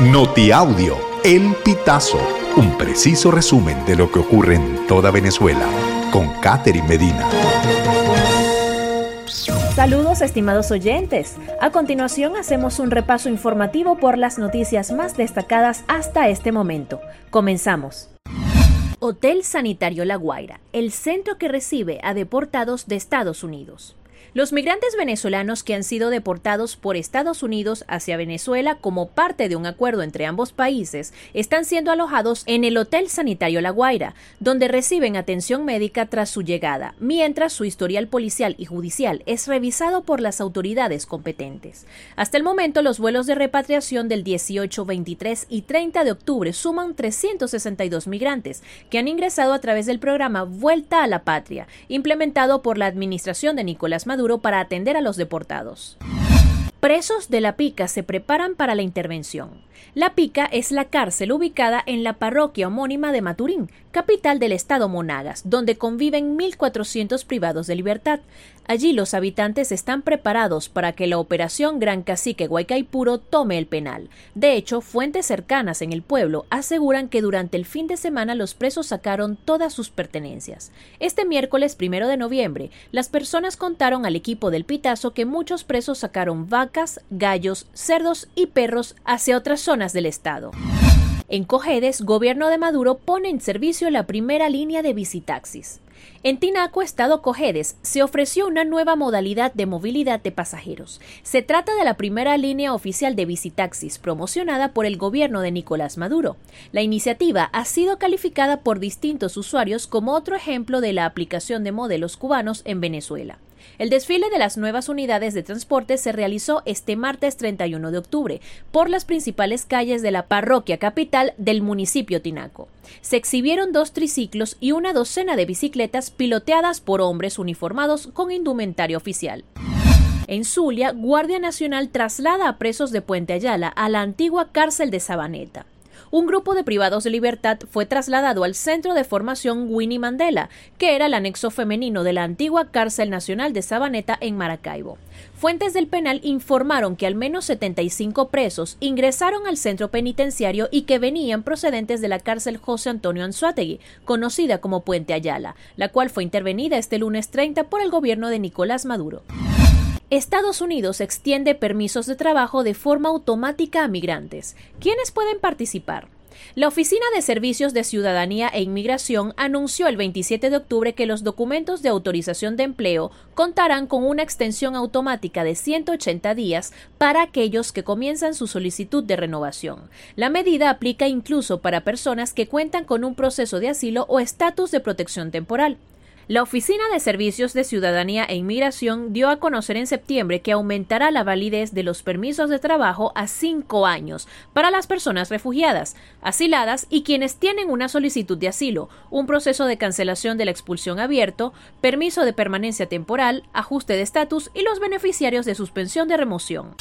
Notiaudio, El Pitazo, un preciso resumen de lo que ocurre en toda Venezuela, con Catherine Medina. Saludos estimados oyentes. A continuación hacemos un repaso informativo por las noticias más destacadas hasta este momento. Comenzamos. Hotel Sanitario La Guaira, el centro que recibe a deportados de Estados Unidos. Los migrantes venezolanos que han sido deportados por Estados Unidos hacia Venezuela como parte de un acuerdo entre ambos países están siendo alojados en el Hotel Sanitario La Guaira, donde reciben atención médica tras su llegada, mientras su historial policial y judicial es revisado por las autoridades competentes. Hasta el momento, los vuelos de repatriación del 18, 23 y 30 de octubre suman 362 migrantes que han ingresado a través del programa Vuelta a la Patria, implementado por la administración de Nicolás Maduro para atender a los deportados. Presos de La Pica se preparan para la intervención. La Pica es la cárcel ubicada en la parroquia homónima de Maturín, capital del estado Monagas, donde conviven 1.400 privados de libertad. Allí los habitantes están preparados para que la operación Gran Cacique Guaycaipuro tome el penal. De hecho, fuentes cercanas en el pueblo aseguran que durante el fin de semana los presos sacaron todas sus pertenencias. Este miércoles primero de noviembre, las personas contaron al equipo del Pitazo que muchos presos sacaron vacas, gallos, cerdos y perros hacia otras zonas del estado. En Cojedes, gobierno de Maduro pone en servicio la primera línea de visitaxis. En Tinaco, Estado Cojedes, se ofreció una nueva modalidad de movilidad de pasajeros. Se trata de la primera línea oficial de visitaxis promocionada por el gobierno de Nicolás Maduro. La iniciativa ha sido calificada por distintos usuarios como otro ejemplo de la aplicación de modelos cubanos en Venezuela. El desfile de las nuevas unidades de transporte se realizó este martes 31 de octubre por las principales calles de la parroquia capital del municipio Tinaco. Se exhibieron dos triciclos y una docena de bicicletas piloteadas por hombres uniformados con indumentario oficial. En Zulia, Guardia Nacional traslada a presos de Puente Ayala a la antigua cárcel de Sabaneta un grupo de privados de libertad fue trasladado al centro de formación Winnie Mandela, que era el anexo femenino de la antigua cárcel nacional de Sabaneta en Maracaibo. Fuentes del penal informaron que al menos 75 presos ingresaron al centro penitenciario y que venían procedentes de la cárcel José Antonio Anzuategui, conocida como Puente Ayala, la cual fue intervenida este lunes 30 por el gobierno de Nicolás Maduro. Estados Unidos extiende permisos de trabajo de forma automática a migrantes. ¿Quiénes pueden participar? La Oficina de Servicios de Ciudadanía e Inmigración anunció el 27 de octubre que los documentos de autorización de empleo contarán con una extensión automática de 180 días para aquellos que comienzan su solicitud de renovación. La medida aplica incluso para personas que cuentan con un proceso de asilo o estatus de protección temporal. La Oficina de Servicios de Ciudadanía e Inmigración dio a conocer en septiembre que aumentará la validez de los permisos de trabajo a cinco años para las personas refugiadas, asiladas y quienes tienen una solicitud de asilo, un proceso de cancelación de la expulsión abierto, permiso de permanencia temporal, ajuste de estatus y los beneficiarios de suspensión de remoción.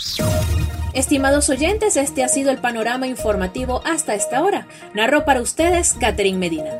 Estimados oyentes, este ha sido el panorama informativo hasta esta hora. Narró para ustedes Catherine Medina.